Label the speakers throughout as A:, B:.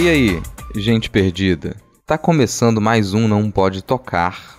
A: E aí, gente perdida? Tá começando mais um Não Pode Tocar.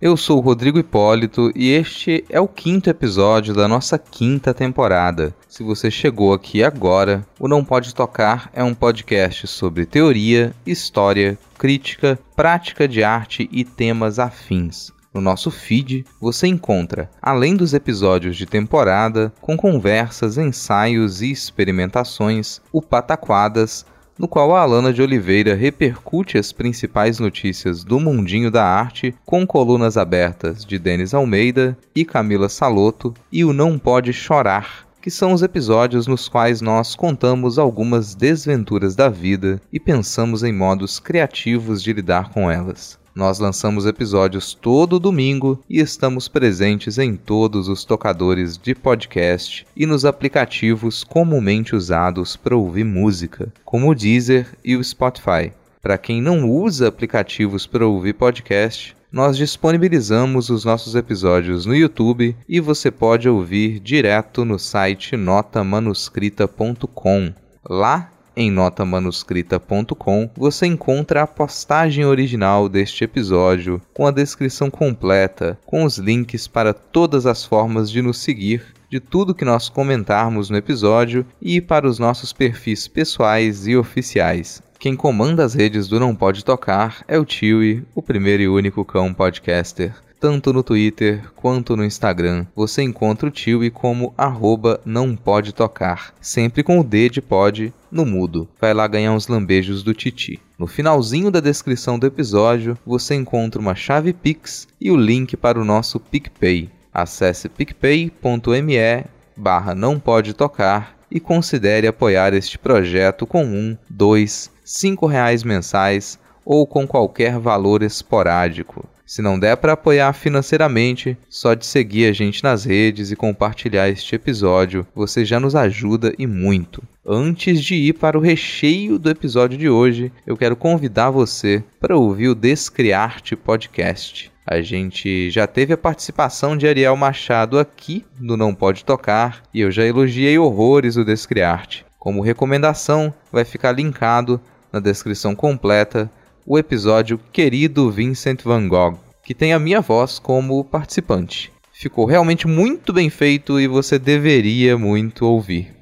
A: Eu sou o Rodrigo Hipólito e este é o quinto episódio da nossa quinta temporada. Se você chegou aqui agora, o Não Pode Tocar é um podcast sobre teoria, história, crítica, prática de arte e temas afins. No nosso feed, você encontra, além dos episódios de temporada, com conversas, ensaios e experimentações, o Pataquadas, no qual a Alana de Oliveira repercute as principais notícias do mundinho da arte com colunas abertas de Denis Almeida e Camila Saloto e o Não Pode Chorar, que são os episódios nos quais nós contamos algumas desventuras da vida e pensamos em modos criativos de lidar com elas. Nós lançamos episódios todo domingo e estamos presentes em todos os tocadores de podcast e nos aplicativos comumente usados para ouvir música, como o Deezer e o Spotify. Para quem não usa aplicativos para ouvir podcast, nós disponibilizamos os nossos episódios no YouTube e você pode ouvir direto no site notamanuscrita.com. Lá em notamanuscrita.com você encontra a postagem original deste episódio, com a descrição completa, com os links para todas as formas de nos seguir, de tudo que nós comentarmos no episódio e para os nossos perfis pessoais e oficiais. Quem comanda as redes do Não Pode Tocar é o Tiwi, o primeiro e único cão podcaster tanto no Twitter quanto no Instagram. Você encontra o Tiwi como arroba não pode tocar, sempre com o D de pode no mudo. Vai lá ganhar uns lambejos do Titi. No finalzinho da descrição do episódio, você encontra uma chave Pix e o link para o nosso PicPay. Acesse picpay.me barra não pode tocar e considere apoiar este projeto com um, dois, cinco reais mensais ou com qualquer valor esporádico. Se não der para apoiar financeiramente, só de seguir a gente nas redes e compartilhar este episódio, você já nos ajuda e muito. Antes de ir para o recheio do episódio de hoje, eu quero convidar você para ouvir o Descriarte Podcast. A gente já teve a participação de Ariel Machado aqui no Não Pode Tocar e eu já elogiei horrores o Descriarte. Como recomendação, vai ficar linkado na descrição completa o episódio Querido Vincent Van Gogh, que tem a minha voz como participante. Ficou realmente muito bem feito e você deveria muito ouvir.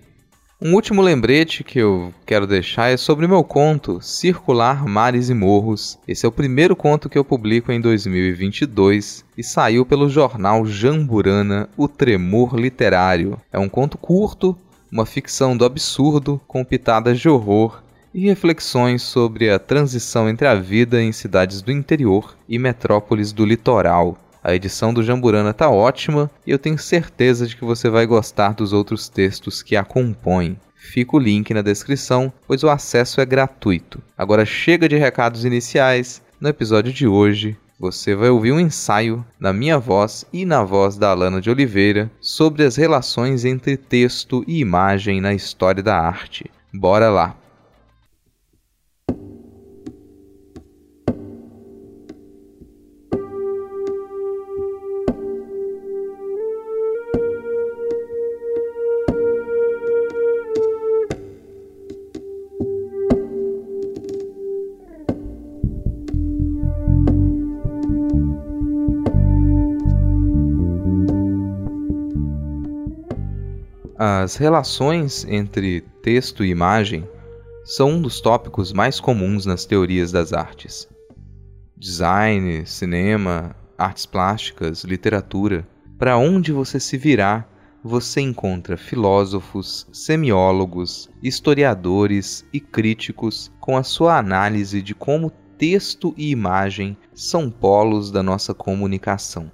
A: Um último lembrete que eu quero deixar é sobre meu conto Circular Mares e Morros. Esse é o primeiro conto que eu publico em 2022 e saiu pelo jornal Jamburana, O Tremor Literário. É um conto curto, uma ficção do absurdo com pitadas de horror e reflexões sobre a transição entre a vida em cidades do interior e metrópoles do litoral. A edição do Jamburana tá ótima e eu tenho certeza de que você vai gostar dos outros textos que a compõem. Fica o link na descrição, pois o acesso é gratuito. Agora chega de recados iniciais. No episódio de hoje, você vai ouvir um ensaio na minha voz e na voz da Alana de Oliveira sobre as relações entre texto e imagem na história da arte. Bora lá! As relações entre texto e imagem são um dos tópicos mais comuns nas teorias das artes. Design, cinema, artes plásticas, literatura. Para onde você se virar, você encontra filósofos, semiólogos, historiadores e críticos com a sua análise de como texto e imagem são polos da nossa comunicação.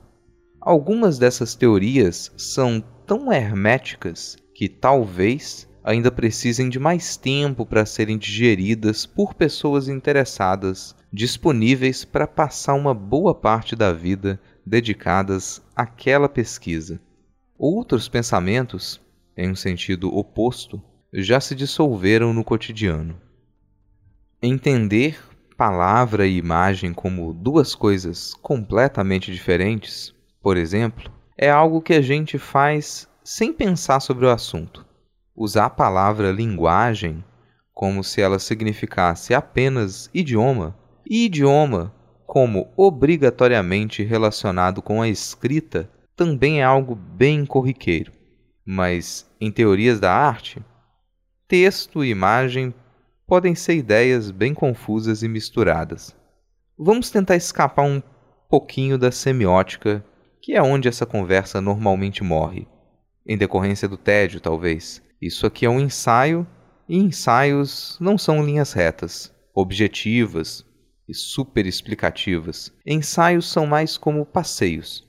A: Algumas dessas teorias são tão herméticas que talvez ainda precisem de mais tempo para serem digeridas por pessoas interessadas, disponíveis para passar uma boa parte da vida dedicadas àquela pesquisa. Outros pensamentos, em um sentido oposto, já se dissolveram no cotidiano. Entender palavra e imagem como duas coisas completamente diferentes, por exemplo, é algo que a gente faz sem pensar sobre o assunto. Usar a palavra linguagem como se ela significasse apenas idioma, e idioma como obrigatoriamente relacionado com a escrita também é algo bem corriqueiro. Mas em teorias da arte, texto e imagem podem ser ideias bem confusas e misturadas. Vamos tentar escapar um pouquinho da semiótica, que é onde essa conversa normalmente morre. Em decorrência do tédio, talvez. Isso aqui é um ensaio, e ensaios não são linhas retas, objetivas e super explicativas. Ensaios são mais como passeios.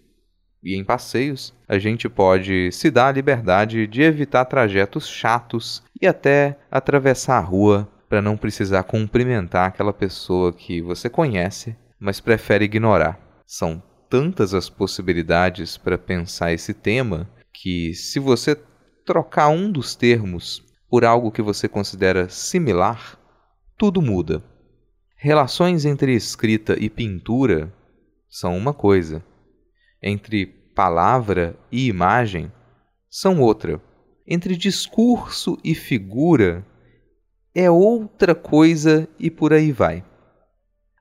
A: E em passeios, a gente pode se dar a liberdade de evitar trajetos chatos e até atravessar a rua para não precisar cumprimentar aquela pessoa que você conhece, mas prefere ignorar. São tantas as possibilidades para pensar esse tema que, se você trocar um dos termos por algo que você considera similar, tudo muda. Relações entre escrita e pintura são uma coisa entre palavra e imagem são outra. Entre discurso e figura é outra coisa e por aí vai.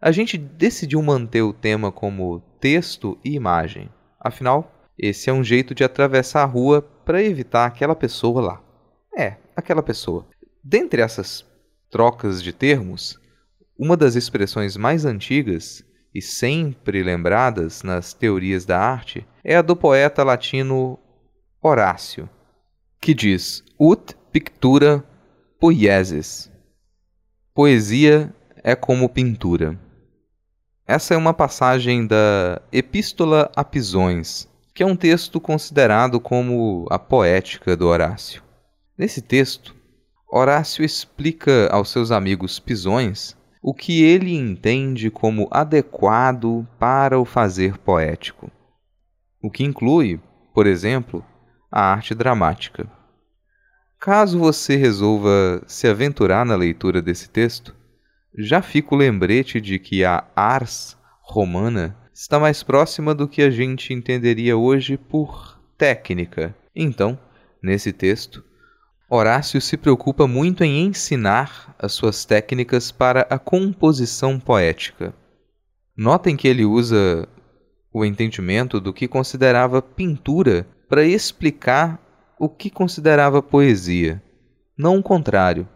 A: A gente decidiu manter o tema como texto e imagem. Afinal, esse é um jeito de atravessar a rua para evitar aquela pessoa lá. É, aquela pessoa. Dentre essas trocas de termos, uma das expressões mais antigas e sempre lembradas nas teorias da arte é a do poeta latino Horácio, que diz: Ut pictura poiesis. Poesia é como pintura. Essa é uma passagem da Epístola a Pisões, que é um texto considerado como a poética do Horácio. Nesse texto, Horácio explica aos seus amigos pisões o que ele entende como adequado para o fazer poético, o que inclui, por exemplo, a arte dramática. Caso você resolva se aventurar na leitura desse texto, já fica o lembrete de que a ars romana está mais próxima do que a gente entenderia hoje por técnica. Então, nesse texto, Horácio se preocupa muito em ensinar as suas técnicas para a composição poética. Notem que ele usa o entendimento do que considerava pintura para explicar o que considerava poesia, não o contrário,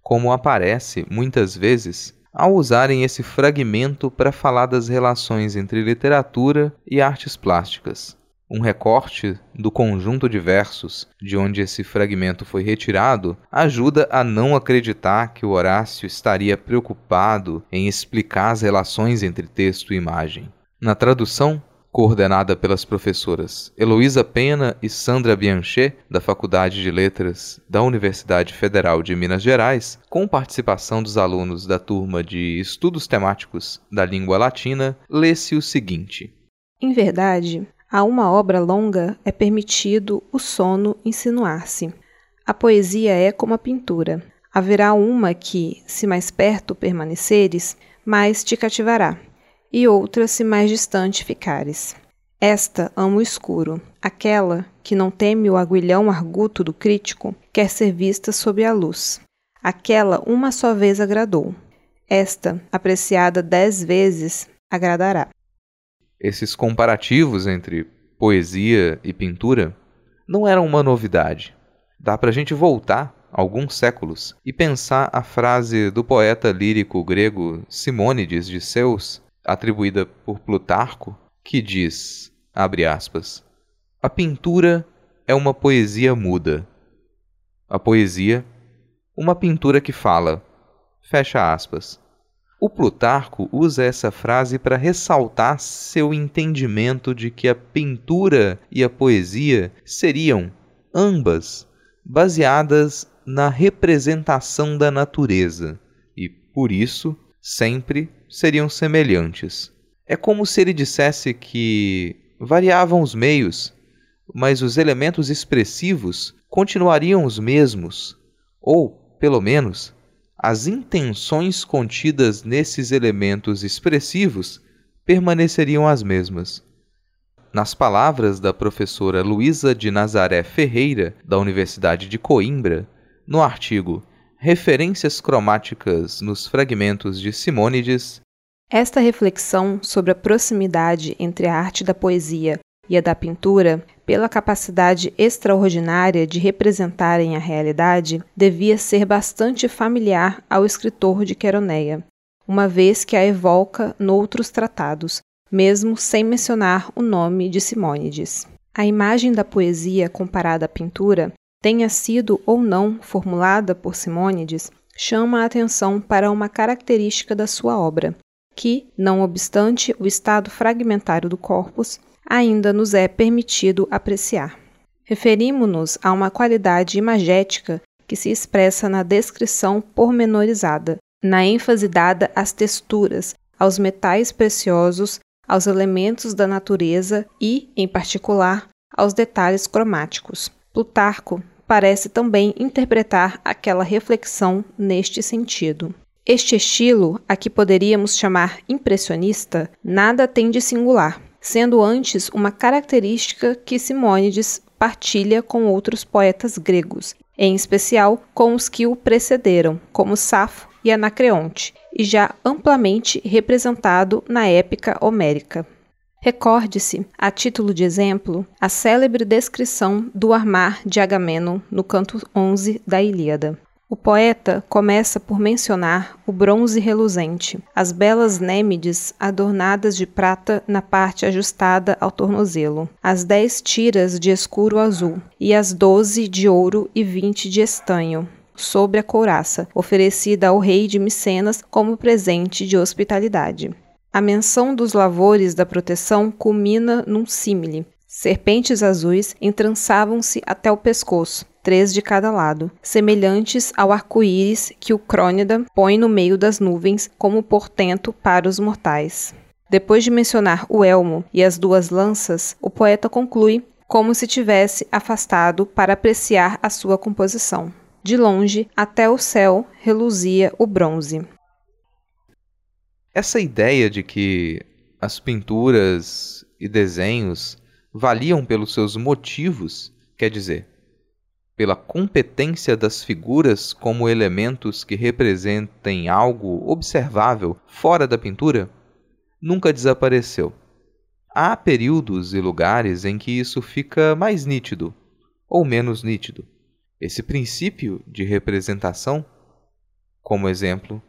A: como aparece muitas vezes ao usarem esse fragmento para falar das relações entre literatura e artes plásticas um recorte do conjunto de versos de onde esse fragmento foi retirado ajuda a não acreditar que o Horácio estaria preocupado em explicar as relações entre texto e imagem. Na tradução, coordenada pelas professoras Heloísa Pena e Sandra Bianchet, da Faculdade de Letras da Universidade Federal de Minas Gerais, com participação dos alunos da turma de Estudos Temáticos da Língua Latina, lê-se o seguinte:
B: Em verdade, a uma obra longa é permitido o sono insinuar-se. A poesia é como a pintura. Haverá uma que, se mais perto permaneceres, mais te cativará, e outra se mais distante ficares. Esta ama o escuro, aquela que não teme o aguilhão arguto do crítico, quer ser vista sob a luz. Aquela uma só vez agradou. Esta, apreciada dez vezes, agradará
A: esses comparativos entre poesia e pintura não eram uma novidade. Dá para a gente voltar alguns séculos e pensar a frase do poeta lírico grego Simônides de Zeus, atribuída por Plutarco, que diz, abre aspas, a pintura é uma poesia muda. A poesia, uma pintura que fala, fecha aspas. O Plutarco usa essa frase para ressaltar seu entendimento de que a pintura e a poesia seriam, ambas, baseadas na representação da natureza e, por isso, sempre seriam semelhantes. É como se ele dissesse que variavam os meios, mas os elementos expressivos continuariam os mesmos, ou, pelo menos, as intenções contidas nesses elementos expressivos permaneceriam as mesmas. Nas palavras da professora Luísa de Nazaré Ferreira, da Universidade de Coimbra, no artigo Referências cromáticas nos fragmentos de Simônides,
B: esta reflexão sobre a proximidade entre a arte da poesia e a da pintura, pela capacidade extraordinária de representarem a realidade, devia ser bastante familiar ao escritor de Queroneia, uma vez que a evoca noutros tratados, mesmo sem mencionar o nome de Simônides. A imagem da poesia comparada à pintura, tenha sido ou não formulada por Simônides, chama a atenção para uma característica da sua obra, que, não obstante o estado fragmentário do corpus, ainda nos é permitido apreciar. Referimos-nos a uma qualidade imagética que se expressa na descrição pormenorizada, na ênfase dada às texturas, aos metais preciosos, aos elementos da natureza e, em particular, aos detalhes cromáticos. Plutarco parece também interpretar aquela reflexão neste sentido. Este estilo, a que poderíamos chamar impressionista, nada tem de singular, sendo antes uma característica que Simônides partilha com outros poetas gregos, em especial com os que o precederam, como Safo e Anacreonte, e já amplamente representado na épica homérica. Recorde-se, a título de exemplo, a célebre descrição do armar de Agamenon no canto 11 da Ilíada. O poeta começa por mencionar o bronze reluzente, as belas nêmides adornadas de prata na parte ajustada ao tornozelo, as dez tiras de escuro azul e as doze de ouro e vinte de estanho, sobre a couraça, oferecida ao rei de Micenas como presente de hospitalidade. A menção dos lavores da proteção culmina num símile. Serpentes azuis entrançavam-se até o pescoço, três de cada lado, semelhantes ao arco-íris que o Crônida põe no meio das nuvens como portento para os mortais. Depois de mencionar o elmo e as duas lanças, o poeta conclui como se tivesse afastado para apreciar a sua composição. De longe, até o céu reluzia o bronze.
A: Essa ideia de que as pinturas e desenhos valiam pelos seus motivos, quer dizer, pela competência das figuras como elementos que representem algo observável fora da pintura, nunca desapareceu. Há períodos e lugares em que isso fica mais nítido ou menos nítido. Esse princípio de representação, como exemplo,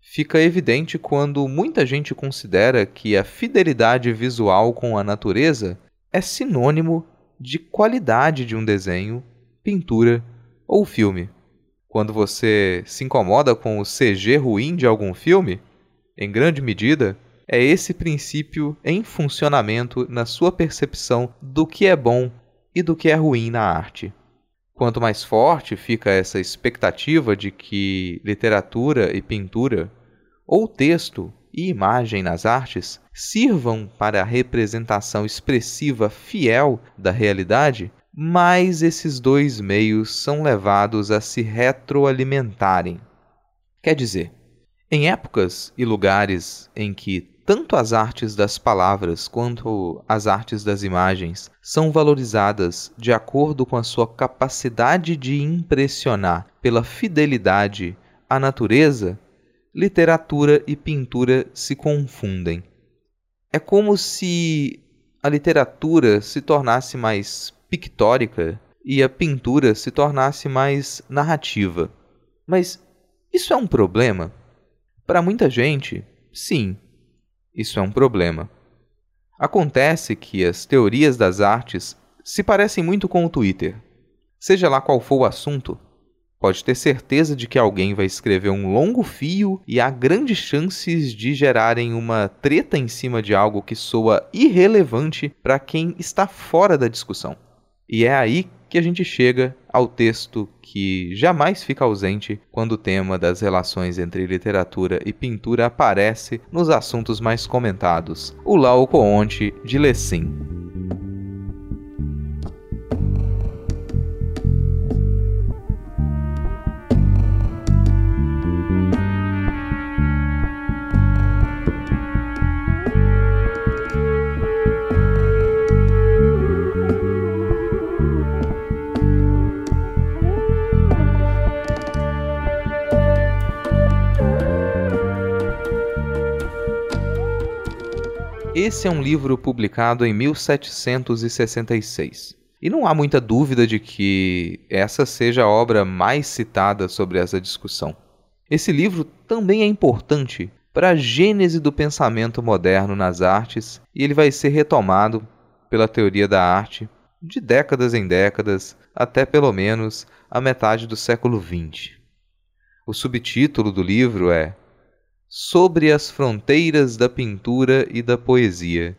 A: fica evidente quando muita gente considera que a fidelidade visual com a natureza é sinônimo de qualidade de um desenho, pintura ou filme. Quando você se incomoda com o CG ruim de algum filme, em grande medida, é esse princípio em funcionamento na sua percepção do que é bom e do que é ruim na arte. Quanto mais forte fica essa expectativa de que literatura e pintura, ou texto e imagem nas artes, sirvam para a representação expressiva fiel da realidade, mais esses dois meios são levados a se retroalimentarem. Quer dizer, em épocas e lugares em que tanto as artes das palavras quanto as artes das imagens são valorizadas de acordo com a sua capacidade de impressionar pela fidelidade à natureza, literatura e pintura se confundem. É como se a literatura se tornasse mais pictórica e a pintura se tornasse mais narrativa. Mas isso é um problema? Para muita gente, sim, isso é um problema. Acontece que as teorias das artes se parecem muito com o Twitter. Seja lá qual for o assunto, pode ter certeza de que alguém vai escrever um longo fio e há grandes chances de gerarem uma treta em cima de algo que soa irrelevante para quem está fora da discussão. E é aí que a gente chega ao texto que jamais fica ausente quando o tema das relações entre literatura e pintura aparece nos assuntos mais comentados, o Laocoonte de Lessing. Esse é um livro publicado em 1766. E não há muita dúvida de que essa seja a obra mais citada sobre essa discussão. Esse livro também é importante para a gênese do pensamento moderno nas artes e ele vai ser retomado pela teoria da arte de décadas em décadas até pelo menos a metade do século XX. O subtítulo do livro é sobre as fronteiras da pintura e da poesia.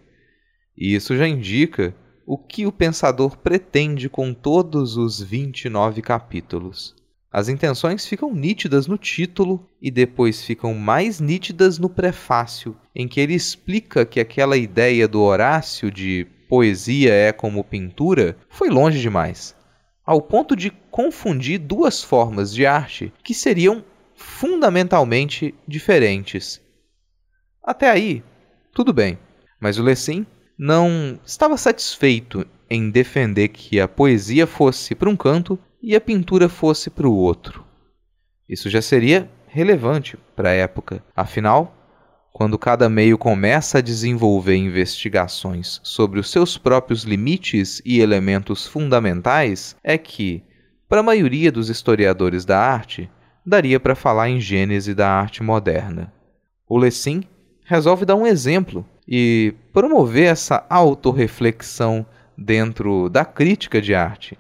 A: E isso já indica o que o pensador pretende com todos os 29 capítulos. As intenções ficam nítidas no título e depois ficam mais nítidas no prefácio, em que ele explica que aquela ideia do Horácio de poesia é como pintura foi longe demais, ao ponto de confundir duas formas de arte que seriam fundamentalmente diferentes. Até aí, tudo bem, mas o Lessing não estava satisfeito em defender que a poesia fosse para um canto e a pintura fosse para o outro. Isso já seria relevante para a época, afinal, quando cada meio começa a desenvolver investigações sobre os seus próprios limites e elementos fundamentais, é que, para a maioria dos historiadores da arte, daria para falar em gênese da arte moderna. O Lessing resolve dar um exemplo e promover essa autorreflexão dentro da crítica de arte.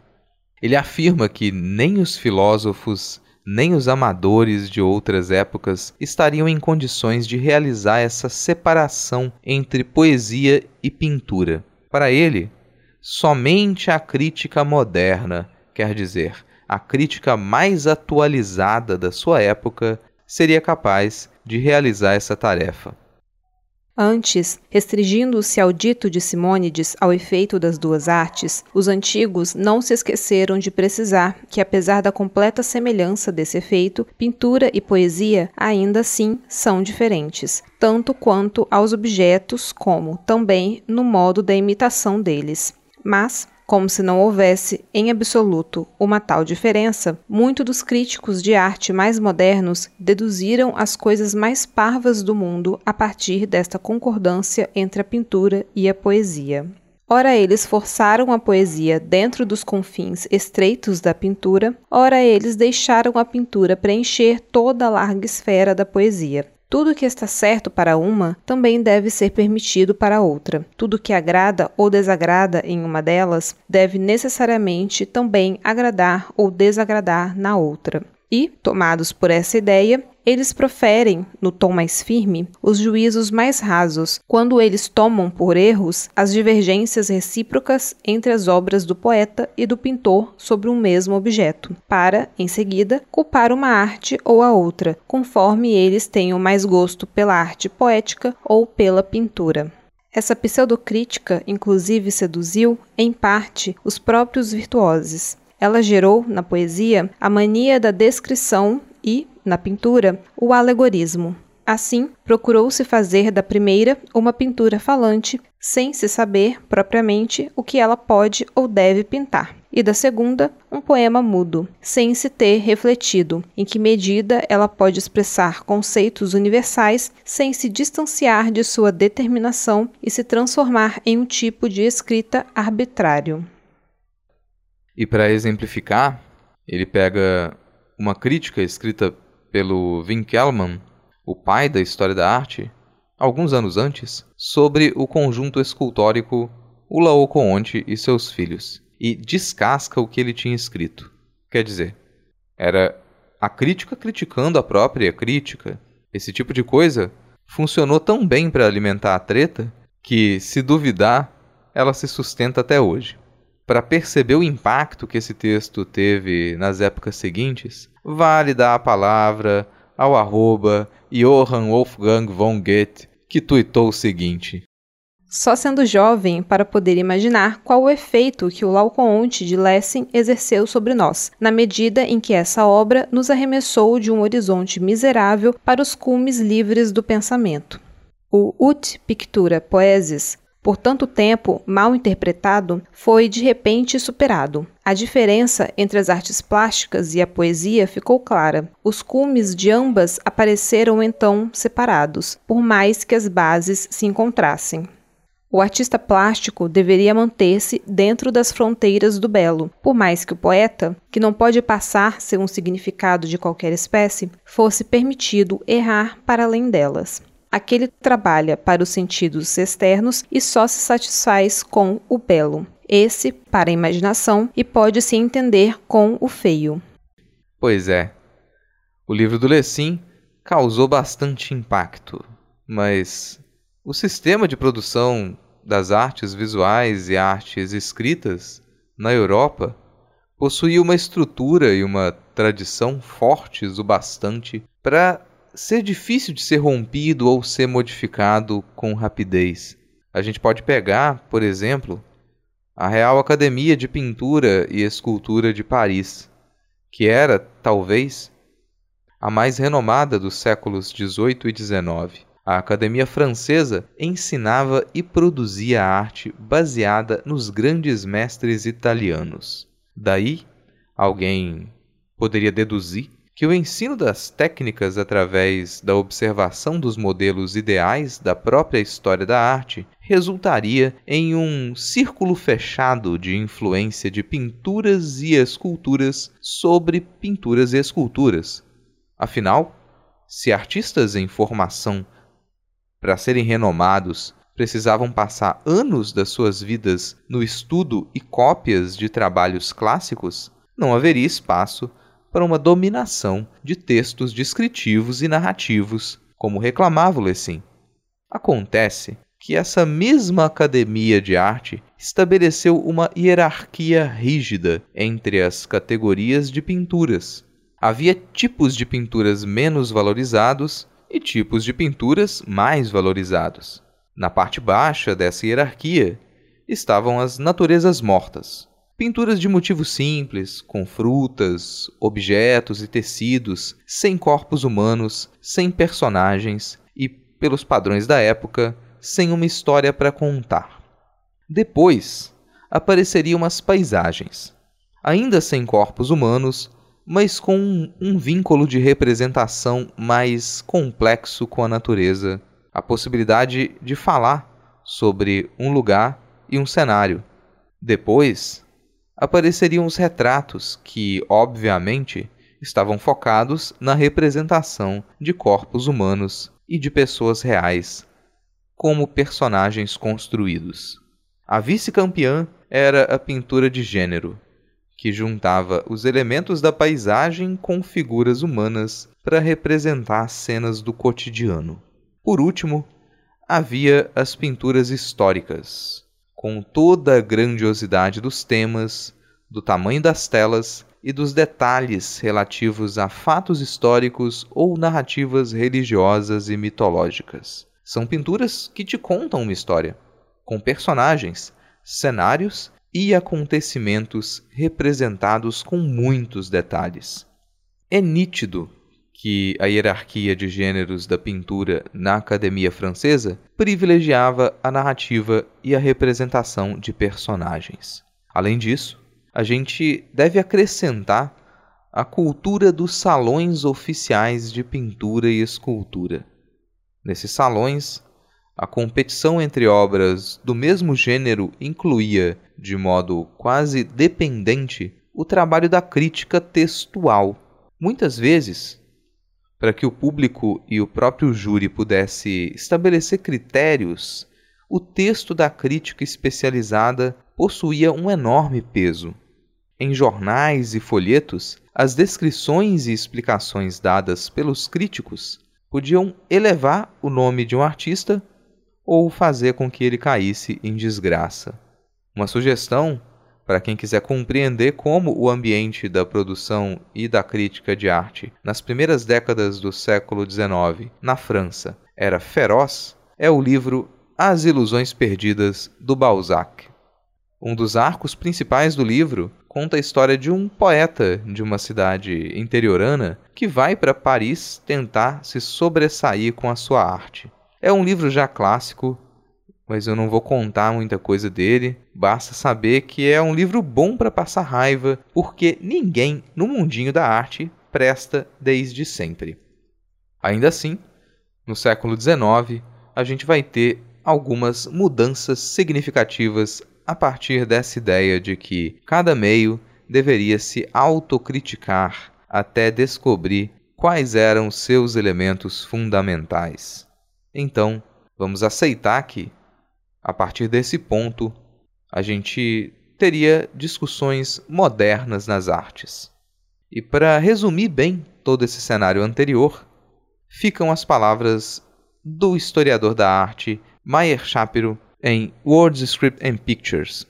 A: Ele afirma que nem os filósofos nem os amadores de outras épocas estariam em condições de realizar essa separação entre poesia e pintura. Para ele, somente a crítica moderna, quer dizer, a crítica mais atualizada da sua época seria capaz de realizar essa tarefa.
B: Antes, restringindo-se ao dito de Simônides ao efeito das duas artes, os antigos não se esqueceram de precisar que, apesar da completa semelhança desse efeito, pintura e poesia ainda assim são diferentes, tanto quanto aos objetos como também no modo da imitação deles. Mas, como se não houvesse, em absoluto, uma tal diferença, muitos dos críticos de arte mais modernos deduziram as coisas mais parvas do mundo a partir desta concordância entre a pintura e a poesia. Ora, eles forçaram a poesia dentro dos confins estreitos da pintura, ora, eles deixaram a pintura preencher toda a larga esfera da poesia. Tudo que está certo para uma também deve ser permitido para outra. Tudo que agrada ou desagrada em uma delas deve necessariamente também agradar ou desagradar na outra. E, tomados por essa ideia, eles proferem, no tom mais firme, os juízos mais rasos, quando eles tomam por erros as divergências recíprocas entre as obras do poeta e do pintor sobre um mesmo objeto, para, em seguida, culpar uma arte ou a outra, conforme eles tenham mais gosto pela arte poética ou pela pintura. Essa pseudocrítica, inclusive, seduziu, em parte, os próprios virtuosos. Ela gerou, na poesia, a mania da descrição e, na pintura, o alegorismo. Assim, procurou-se fazer da primeira uma pintura falante, sem se saber propriamente o que ela pode ou deve pintar, e da segunda, um poema mudo, sem se ter refletido em que medida ela pode expressar conceitos universais sem se distanciar de sua determinação e se transformar em um tipo de escrita arbitrário.
A: E para exemplificar, ele pega uma crítica escrita pelo Winkelmann, o pai da história da arte, alguns anos antes, sobre o conjunto escultórico O Laocoonte e seus filhos, e descasca o que ele tinha escrito. Quer dizer, era a crítica criticando a própria crítica. Esse tipo de coisa funcionou tão bem para alimentar a treta que, se duvidar, ela se sustenta até hoje. para perceber o impacto que esse texto teve nas épocas seguintes, vale dar a palavra ao arroba Johann Wolfgang von Goethe, que tuitou o seguinte:
B: Só sendo jovem para poder imaginar qual o efeito que o Laocoonte de Lessing exerceu sobre nós, na medida em que essa obra nos arremessou de um horizonte miserável para os cumes livres do pensamento. O Ut Pictura Poesis por tanto tempo mal interpretado, foi de repente superado. A diferença entre as artes plásticas e a poesia ficou clara. Os cumes de ambas apareceram então separados, por mais que as bases se encontrassem. O artista plástico deveria manter-se dentro das fronteiras do belo, por mais que o poeta, que não pode passar sem um significado de qualquer espécie, fosse permitido errar para além delas. Aquele trabalha para os sentidos externos e só se satisfaz com o belo. Esse para a imaginação e pode se entender com o feio.
A: Pois é. O livro do Lessing causou bastante impacto, mas o sistema de produção das artes visuais e artes escritas na Europa possuía uma estrutura e uma tradição fortes o bastante para ser difícil de ser rompido ou ser modificado com rapidez. A gente pode pegar, por exemplo, a Real Academia de Pintura e Escultura de Paris, que era, talvez, a mais renomada dos séculos XVIII e XIX. A Academia Francesa ensinava e produzia arte baseada nos grandes mestres italianos. Daí, alguém poderia deduzir que o ensino das técnicas através da observação dos modelos ideais da própria história da arte resultaria em um círculo fechado de influência de pinturas e esculturas sobre pinturas e esculturas. Afinal, se artistas em formação, para serem renomados, precisavam passar anos das suas vidas no estudo e cópias de trabalhos clássicos, não haveria espaço para uma dominação de textos descritivos e narrativos, como reclamava o Lessing. Acontece que essa mesma academia de arte estabeleceu uma hierarquia rígida entre as categorias de pinturas. Havia tipos de pinturas menos valorizados e tipos de pinturas mais valorizados. Na parte baixa dessa hierarquia estavam as naturezas mortas, Pinturas de motivo simples, com frutas, objetos e tecidos, sem corpos humanos, sem personagens e, pelos padrões da época, sem uma história para contar. Depois apareceriam as paisagens, ainda sem corpos humanos, mas com um, um vínculo de representação mais complexo com a natureza, a possibilidade de falar sobre um lugar e um cenário. Depois apareceriam os retratos que, obviamente, estavam focados na representação de corpos humanos e de pessoas reais, como personagens construídos. A vice-campeã era a pintura de gênero, que juntava os elementos da paisagem com figuras humanas para representar cenas do cotidiano. Por último, havia as pinturas históricas, com toda a grandiosidade dos temas, do tamanho das telas e dos detalhes relativos a fatos históricos ou narrativas religiosas e mitológicas. São pinturas que te contam uma história, com personagens, cenários e acontecimentos representados com muitos detalhes. É nítido que a hierarquia de gêneros da pintura na Academia Francesa privilegiava a narrativa e a representação de personagens. Além disso, a gente deve acrescentar a cultura dos salões oficiais de pintura e escultura. Nesses salões, a competição entre obras do mesmo gênero incluía, de modo quase dependente, o trabalho da crítica textual. Muitas vezes, para que o público e o próprio júri pudesse estabelecer critérios, o texto da crítica especializada possuía um enorme peso. Em jornais e folhetos, as descrições e explicações dadas pelos críticos podiam elevar o nome de um artista ou fazer com que ele caísse em desgraça. Uma sugestão para quem quiser compreender como o ambiente da produção e da crítica de arte nas primeiras décadas do século XIX na França era feroz, é o livro As Ilusões Perdidas do Balzac. Um dos arcos principais do livro conta a história de um poeta de uma cidade interiorana que vai para Paris tentar se sobressair com a sua arte. É um livro já clássico, mas eu não vou contar muita coisa dele. Basta saber que é um livro bom para passar raiva, porque ninguém no mundinho da arte presta desde sempre. Ainda assim, no século XIX, a gente vai ter algumas mudanças significativas a partir dessa ideia de que cada meio deveria se autocriticar até descobrir quais eram seus elementos fundamentais. Então, vamos aceitar que, a partir desse ponto, a gente teria discussões modernas nas artes. E para resumir bem todo esse cenário anterior, ficam as palavras do historiador da arte Meyer Shapiro em Words, Script and Pictures.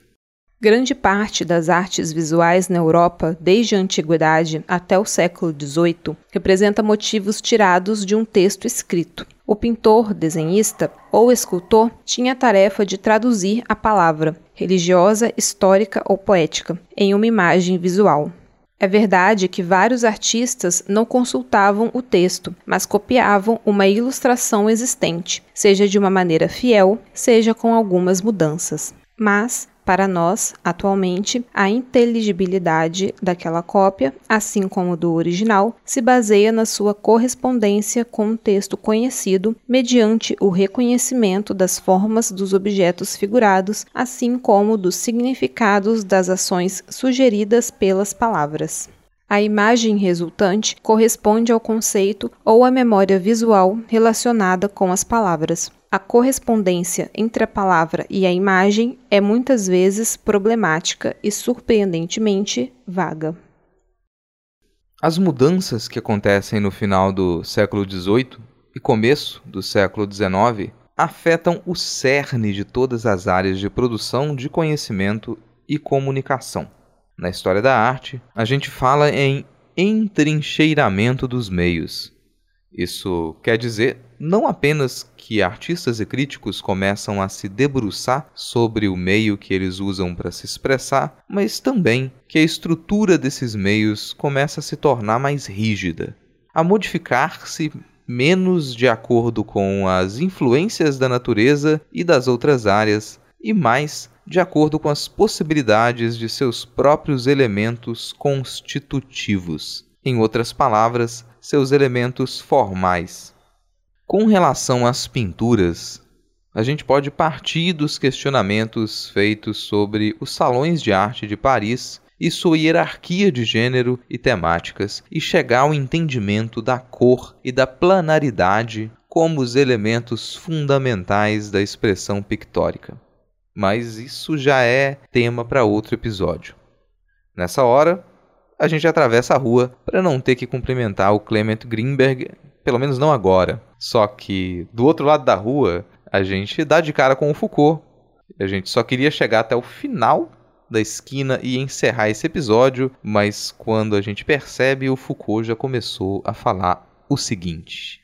B: Grande parte das artes visuais na Europa, desde a antiguidade até o século XVIII, representa motivos tirados de um texto escrito. O pintor, desenhista ou escultor tinha a tarefa de traduzir a palavra, religiosa, histórica ou poética, em uma imagem visual. É verdade que vários artistas não consultavam o texto, mas copiavam uma ilustração existente, seja de uma maneira fiel, seja com algumas mudanças. Mas, para nós, atualmente, a inteligibilidade daquela cópia, assim como do original, se baseia na sua correspondência com um texto conhecido mediante o reconhecimento das formas dos objetos figurados, assim como dos significados das ações sugeridas pelas palavras. A imagem resultante corresponde ao conceito ou à memória visual relacionada com as palavras. A correspondência entre a palavra e a imagem é muitas vezes problemática e surpreendentemente vaga.
A: As mudanças que acontecem no final do século XVIII e começo do século XIX afetam o cerne de todas as áreas de produção de conhecimento e comunicação. Na história da arte, a gente fala em entrincheiramento dos meios. Isso quer dizer não apenas que artistas e críticos começam a se debruçar sobre o meio que eles usam para se expressar, mas também que a estrutura desses meios começa a se tornar mais rígida, a modificar-se menos de acordo com as influências da natureza e das outras áreas e mais de acordo com as possibilidades de seus próprios elementos constitutivos. Em outras palavras, seus elementos formais. Com relação às pinturas, a gente pode partir dos questionamentos feitos sobre os salões de arte de Paris e sua hierarquia de gênero e temáticas e chegar ao entendimento da cor e da planaridade como os elementos fundamentais da expressão pictórica. Mas isso já é tema para outro episódio. Nessa hora, a gente atravessa a rua para não ter que cumprimentar o Clement Greenberg pelo menos não agora. Só que do outro lado da rua, a gente dá de cara com o Foucault. A gente só queria chegar até o final da esquina e encerrar esse episódio, mas quando a gente percebe, o Foucault já começou a falar o seguinte.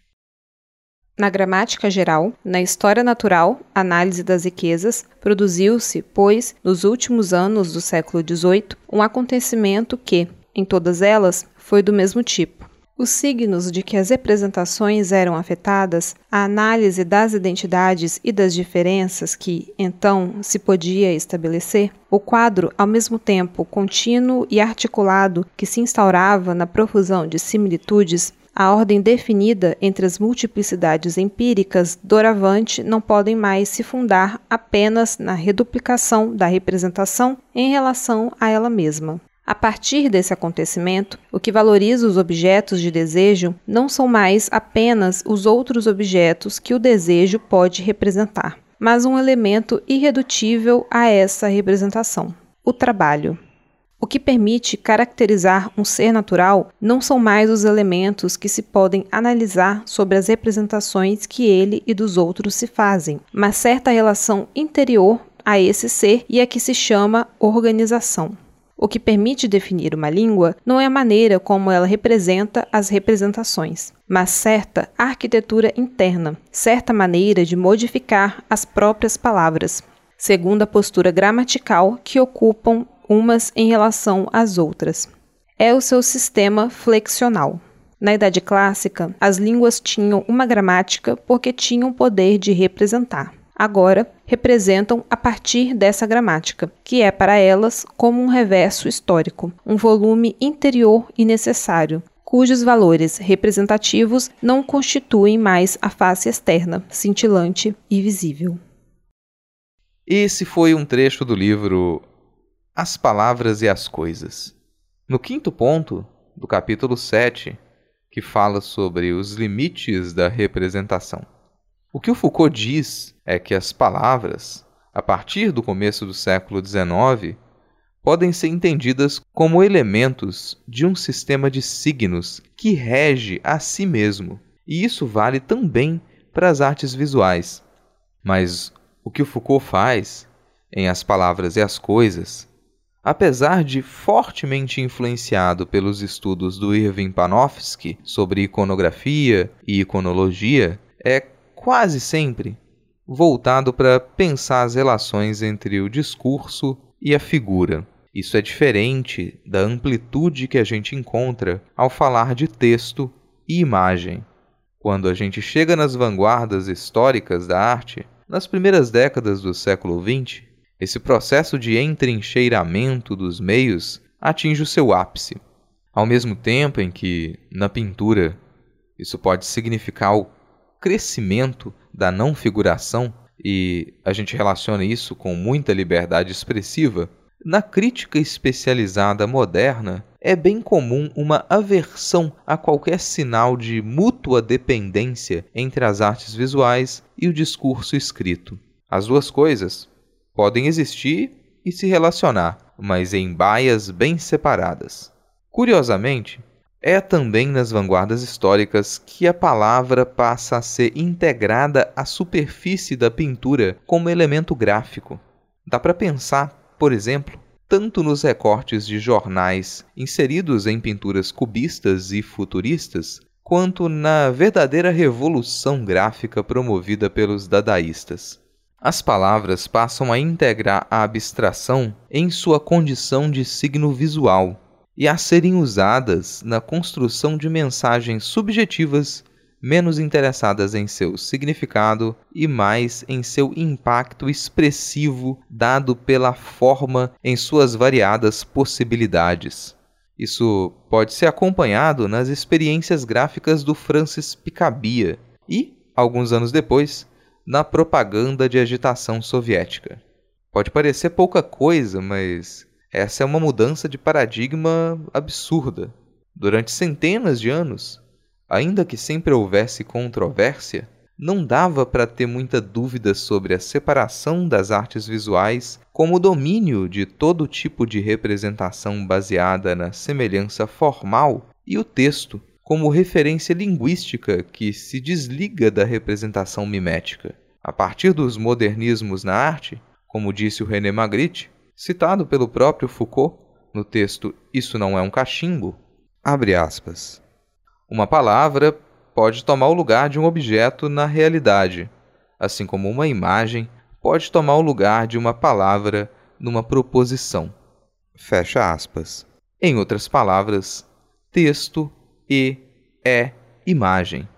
B: Na gramática geral, na história natural, análise das riquezas, produziu-se, pois, nos últimos anos do século XVIII, um acontecimento que, em todas elas, foi do mesmo tipo. Os signos de que as representações eram afetadas, a análise das identidades e das diferenças que, então, se podia estabelecer, o quadro, ao mesmo tempo contínuo e articulado que se instaurava na profusão de similitudes, a ordem definida entre as multiplicidades empíricas doravante não podem mais se fundar apenas na reduplicação da representação em relação a ela mesma. A partir desse acontecimento, o que valoriza os objetos de desejo não são mais apenas os outros objetos que o desejo pode representar, mas um elemento irredutível a essa representação: o trabalho. O que permite caracterizar um ser natural não são mais os elementos que se podem analisar sobre as representações que ele e dos outros se fazem, mas certa relação interior a esse ser e a que se chama organização. O que permite definir uma língua não é a maneira como ela representa as representações, mas certa arquitetura interna, certa maneira de modificar as próprias palavras, segundo a postura gramatical que ocupam umas em relação às outras. É o seu sistema flexional. Na Idade Clássica, as línguas tinham uma gramática porque tinham poder de representar agora representam a partir dessa gramática, que é para elas como um reverso histórico, um volume interior e necessário, cujos valores representativos não constituem mais a face externa, cintilante e visível.
A: Esse foi um trecho do livro As Palavras e as Coisas. No quinto ponto do capítulo 7, que fala sobre os limites da representação. O que o Foucault diz é que as palavras, a partir do começo do século XIX, podem ser entendidas como elementos de um sistema de signos que rege a si mesmo. E isso vale também para as artes visuais. Mas o que o Foucault faz em As Palavras e as Coisas, apesar de fortemente influenciado pelos estudos do Irving Panofsky sobre iconografia e iconologia, é quase sempre voltado para pensar as relações entre o discurso e a figura. Isso é diferente da amplitude que a gente encontra ao falar de texto e imagem. Quando a gente chega nas vanguardas históricas da arte, nas primeiras décadas do século XX, esse processo de entrincheiramento dos meios atinge o seu ápice. Ao mesmo tempo em que, na pintura, isso pode significar o crescimento da não figuração, e a gente relaciona isso com muita liberdade expressiva, na crítica especializada moderna é bem comum uma aversão a qualquer sinal de mútua dependência entre as artes visuais e o discurso escrito. As duas coisas podem existir e se relacionar, mas em baias bem separadas. Curiosamente, é também nas vanguardas históricas que a palavra passa a ser integrada à superfície da pintura como elemento gráfico. Dá para pensar, por exemplo, tanto nos recortes de jornais inseridos em pinturas cubistas e futuristas, quanto na verdadeira revolução gráfica promovida pelos dadaístas. As palavras passam a integrar a abstração em sua condição de signo visual e a serem usadas na construção de mensagens subjetivas menos interessadas em seu significado e mais em seu impacto expressivo dado pela forma em suas variadas possibilidades. Isso pode ser acompanhado nas experiências gráficas do Francis Picabia e, alguns anos depois, na propaganda de agitação soviética. Pode parecer pouca coisa, mas essa é uma mudança de paradigma absurda. Durante centenas de anos, ainda que sempre houvesse controvérsia, não dava para ter muita dúvida sobre a separação das artes visuais como domínio de todo tipo de representação baseada na semelhança formal e o texto como referência linguística que se desliga da representação mimética. A partir dos modernismos na arte, como disse o René Magritte, citado pelo próprio Foucault no texto Isso Não É um Cachimbo, abre aspas. Uma palavra pode tomar o lugar de um objeto na realidade, assim como uma imagem pode tomar o lugar de uma palavra numa proposição. Fecha aspas. Em outras palavras, texto e é imagem.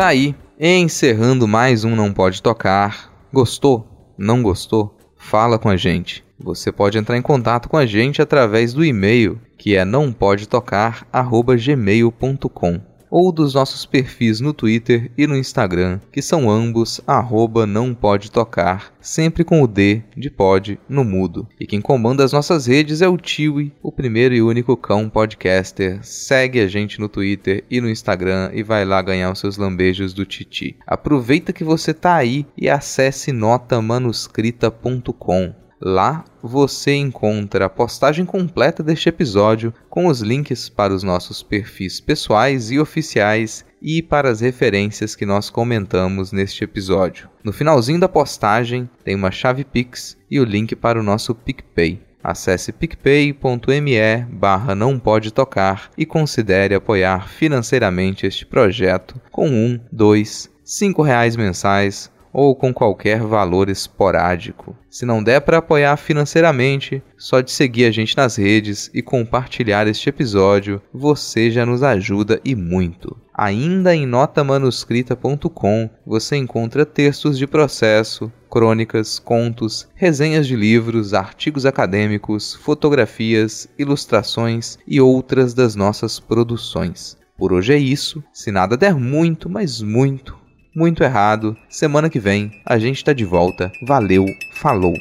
A: Tá aí, encerrando mais um Não Pode Tocar. Gostou? Não gostou? Fala com a gente. Você pode entrar em contato com a gente através do e-mail, que é nãopodetocar@gmail.com. ou dos nossos perfis no Twitter e no Instagram, que são ambos arroba não pode tocar, sempre com o D de pod no mudo. E quem comanda as nossas redes é o Tiwi, o primeiro e único cão podcaster. Segue a gente no Twitter e no Instagram e vai lá ganhar os seus lambejos do Titi. Aproveita que você tá aí e acesse notamanuscrita.com. Lá você encontra a postagem completa deste episódio com os links para os nossos perfis pessoais e oficiais e para as referências que nós comentamos neste episódio. No finalzinho da postagem tem uma chave Pix e o link para o nosso PicPay. Acesse picpay.me barra não pode tocar e considere apoiar financeiramente este projeto com um, dois, cinco reais mensais ou com qualquer valor esporádico. Se não der para apoiar financeiramente, só de seguir a gente nas redes e compartilhar este episódio, você já nos ajuda e muito. Ainda em notamanuscrita.com você encontra textos de processo, crônicas, contos, resenhas de livros, artigos acadêmicos, fotografias, ilustrações e outras das nossas produções. Por hoje é isso. Se nada der muito, mas muito, muito errado. Semana que vem a gente tá de volta. Valeu, falou!